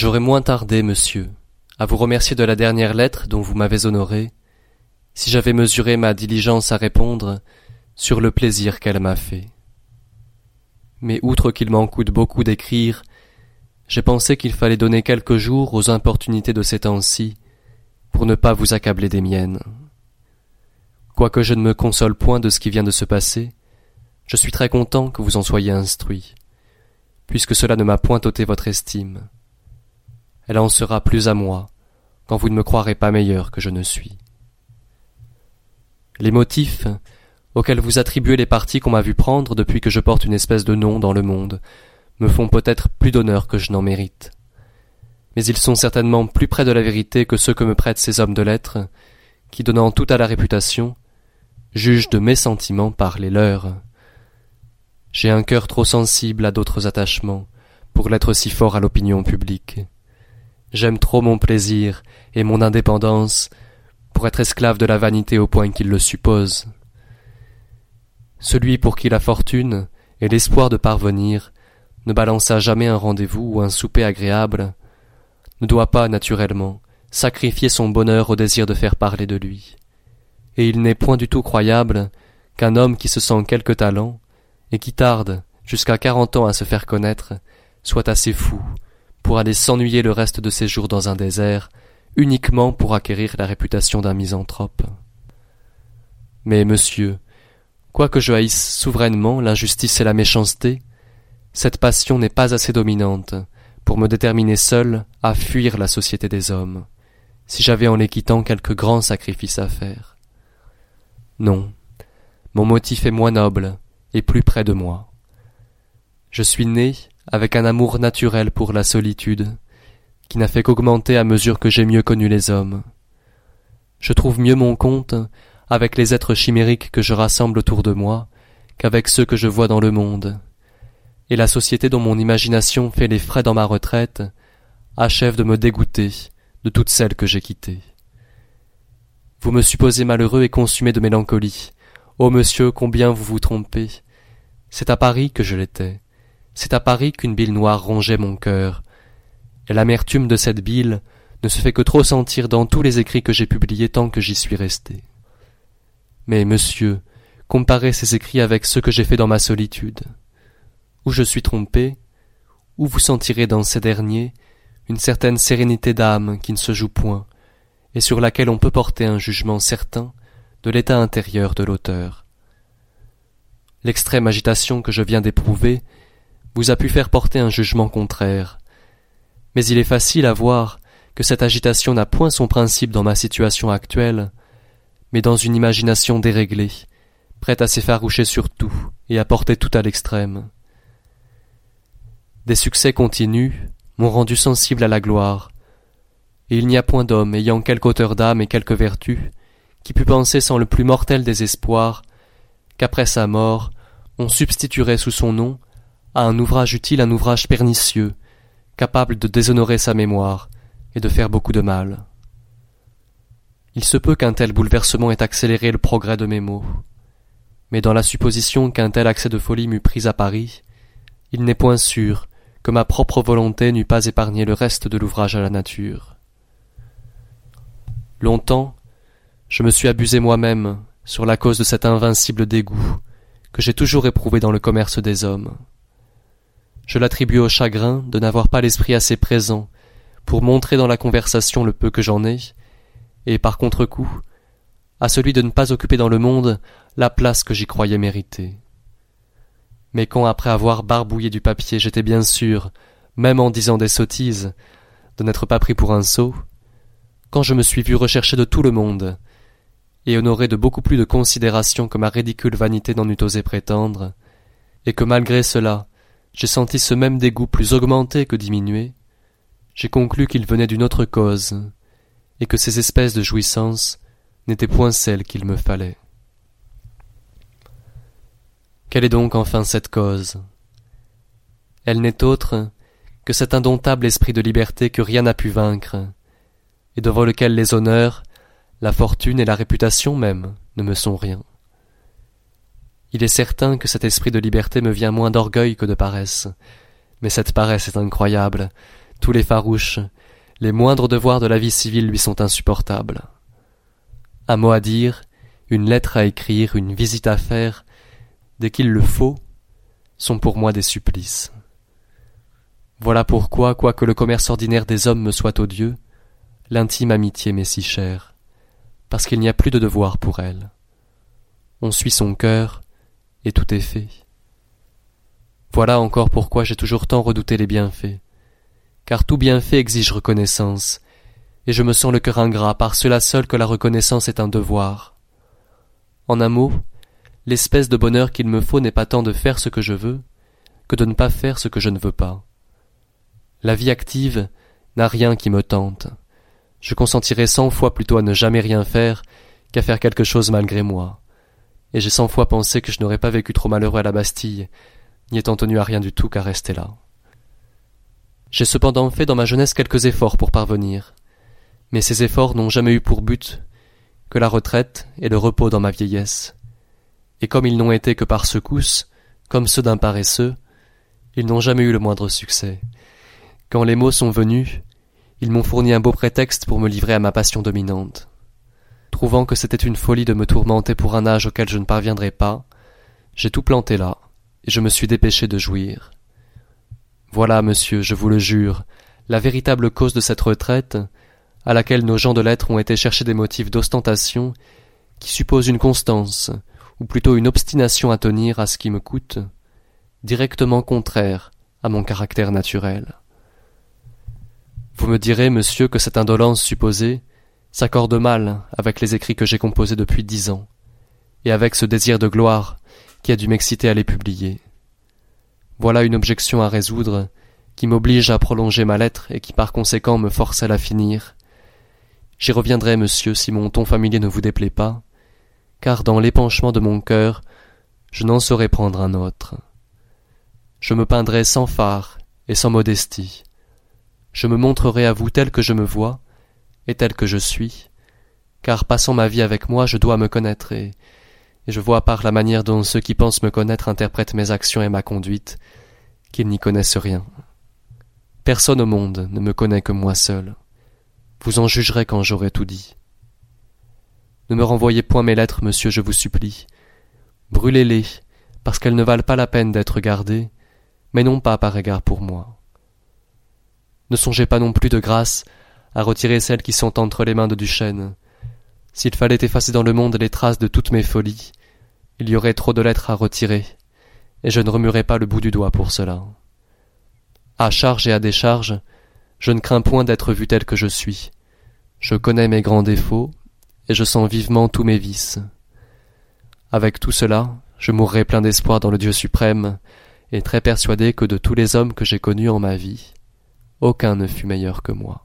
J'aurais moins tardé, monsieur, à vous remercier de la dernière lettre dont vous m'avez honoré, si j'avais mesuré ma diligence à répondre sur le plaisir qu'elle m'a fait. Mais outre qu'il m'en coûte beaucoup d'écrire, j'ai pensé qu'il fallait donner quelques jours aux importunités de ces temps-ci, pour ne pas vous accabler des miennes. Quoique je ne me console point de ce qui vient de se passer, je suis très content que vous en soyez instruit, puisque cela ne m'a point ôté votre estime. Elle en sera plus à moi, quand vous ne me croirez pas meilleur que je ne suis. Les motifs auxquels vous attribuez les partis qu'on m'a vu prendre depuis que je porte une espèce de nom dans le monde me font peut-être plus d'honneur que je n'en mérite. Mais ils sont certainement plus près de la vérité que ceux que me prêtent ces hommes de lettres, qui, donnant tout à la réputation, juge de mes sentiments par les leurs. J'ai un cœur trop sensible à d'autres attachements pour l'être si fort à l'opinion publique. J'aime trop mon plaisir et mon indépendance pour être esclave de la vanité au point qu'il le suppose. Celui pour qui la fortune et l'espoir de parvenir ne balança jamais un rendez-vous ou un souper agréable ne doit pas, naturellement, sacrifier son bonheur au désir de faire parler de lui et il n'est point du tout croyable qu'un homme qui se sent quelque talent, et qui tarde jusqu'à quarante ans à se faire connaître, soit assez fou pour aller s'ennuyer le reste de ses jours dans un désert, uniquement pour acquérir la réputation d'un misanthrope. Mais, monsieur, quoique je haïsse souverainement l'injustice et la méchanceté, cette passion n'est pas assez dominante pour me déterminer seul à fuir la société des hommes, si j'avais en les quittant quelque grand sacrifice à faire. Non, mon motif est moins noble et plus près de moi. Je suis né avec un amour naturel pour la solitude, qui n'a fait qu'augmenter à mesure que j'ai mieux connu les hommes. Je trouve mieux mon compte avec les êtres chimériques que je rassemble autour de moi qu'avec ceux que je vois dans le monde, et la société dont mon imagination fait les frais dans ma retraite achève de me dégoûter de toutes celles que j'ai quittées. Vous me supposez malheureux et consumé de mélancolie. Ô monsieur, combien vous vous trompez. C'est à Paris que je l'étais. C'est à Paris qu'une bile noire rongeait mon cœur. Et l'amertume de cette bile ne se fait que trop sentir dans tous les écrits que j'ai publiés tant que j'y suis resté. Mais, monsieur, comparez ces écrits avec ceux que j'ai faits dans ma solitude. Où je suis trompé, où vous sentirez dans ces derniers une certaine sérénité d'âme qui ne se joue point, et sur laquelle on peut porter un jugement certain de l'état intérieur de l'auteur. L'extrême agitation que je viens d'éprouver vous a pu faire porter un jugement contraire, mais il est facile à voir que cette agitation n'a point son principe dans ma situation actuelle, mais dans une imagination déréglée, prête à s'effaroucher sur tout et à porter tout à l'extrême. Des succès continus m'ont rendu sensible à la gloire, et il n'y a point d'homme ayant quelque hauteur d'âme et quelque vertu qui pût penser sans le plus mortel des espoirs qu'après sa mort on substituerait sous son nom à un ouvrage utile un ouvrage pernicieux, capable de déshonorer sa mémoire et de faire beaucoup de mal. Il se peut qu'un tel bouleversement ait accéléré le progrès de mes mots, mais dans la supposition qu'un tel accès de folie m'eût pris à Paris, il n'est point sûr que ma propre volonté n'eût pas épargné le reste de l'ouvrage à la nature. Longtemps, je me suis abusé moi-même sur la cause de cet invincible dégoût que j'ai toujours éprouvé dans le commerce des hommes. Je l'attribue au chagrin de n'avoir pas l'esprit assez présent pour montrer dans la conversation le peu que j'en ai, et par contre-coup, à celui de ne pas occuper dans le monde la place que j'y croyais mériter. Mais quand après avoir barbouillé du papier j'étais bien sûr, même en disant des sottises, de n'être pas pris pour un sot, quand je me suis vu recherché de tout le monde, et honoré de beaucoup plus de considération que ma ridicule vanité n'en eût osé prétendre, et que malgré cela j'ai senti ce même dégoût plus augmenté que diminué, j'ai conclu qu'il venait d'une autre cause, et que ces espèces de jouissances n'étaient point celles qu'il me fallait. Quelle est donc enfin cette cause? Elle n'est autre que cet indomptable esprit de liberté que rien n'a pu vaincre, et devant lequel les honneurs, la fortune et la réputation même ne me sont rien. Il est certain que cet esprit de liberté me vient moins d'orgueil que de paresse, mais cette paresse est incroyable, tous les farouches, les moindres devoirs de la vie civile lui sont insupportables. Un mot à dire, une lettre à écrire, une visite à faire, dès qu'il le faut, sont pour moi des supplices. Voilà pourquoi, quoique le commerce ordinaire des hommes me soit odieux, l'intime amitié m'est si chère, parce qu'il n'y a plus de devoir pour elle. On suit son cœur, et tout est fait. Voilà encore pourquoi j'ai toujours tant redouté les bienfaits, car tout bienfait exige reconnaissance, et je me sens le cœur ingrat par cela seul que la reconnaissance est un devoir. En un mot, l'espèce de bonheur qu'il me faut n'est pas tant de faire ce que je veux, que de ne pas faire ce que je ne veux pas. La vie active n'a rien qui me tente. Je consentirais cent fois plutôt à ne jamais rien faire qu'à faire quelque chose malgré moi. Et j'ai cent fois pensé que je n'aurais pas vécu trop malheureux à la Bastille, n'y étant tenu à rien du tout qu'à rester là. J'ai cependant fait dans ma jeunesse quelques efforts pour parvenir, mais ces efforts n'ont jamais eu pour but que la retraite et le repos dans ma vieillesse. Et comme ils n'ont été que par secousses, comme ceux d'un paresseux, ils n'ont jamais eu le moindre succès. Quand les mots sont venus, ils m'ont fourni un beau prétexte pour me livrer à ma passion dominante. Trouvant que c'était une folie de me tourmenter pour un âge auquel je ne parviendrais pas, j'ai tout planté là, et je me suis dépêché de jouir. Voilà, monsieur, je vous le jure, la véritable cause de cette retraite, à laquelle nos gens de lettres ont été chercher des motifs d'ostentation, qui supposent une constance, ou plutôt une obstination à tenir à ce qui me coûte, directement contraire à mon caractère naturel. Vous me direz, monsieur, que cette indolence supposée s'accorde mal avec les écrits que j'ai composés depuis dix ans, et avec ce désir de gloire qui a dû m'exciter à les publier. Voilà une objection à résoudre qui m'oblige à prolonger ma lettre et qui par conséquent me force à la finir. J'y reviendrai, monsieur, si mon ton familier ne vous déplaît pas, car dans l'épanchement de mon cœur, je n'en saurais prendre un autre. Je me peindrai sans phare et sans modestie. Je me montrerai à vous tel que je me vois et tel que je suis, car passant ma vie avec moi, je dois me connaître et, je vois par la manière dont ceux qui pensent me connaître interprètent mes actions et ma conduite qu'ils n'y connaissent rien. Personne au monde ne me connaît que moi seul. Vous en jugerez quand j'aurai tout dit. Ne me renvoyez point mes lettres, monsieur, je vous supplie. Brûlez-les, parce qu'elles ne valent pas la peine d'être gardées, mais non pas par égard pour moi. Ne songez pas non plus de grâce à retirer celles qui sont entre les mains de Duchesne. S'il fallait effacer dans le monde les traces de toutes mes folies, il y aurait trop de lettres à retirer, et je ne remuerais pas le bout du doigt pour cela. À charge et à décharge, je ne crains point d'être vu tel que je suis. Je connais mes grands défauts, et je sens vivement tous mes vices. Avec tout cela, je mourrai plein d'espoir dans le Dieu suprême, et très persuadé que de tous les hommes que j'ai connus en ma vie, aucun ne fut meilleur que moi.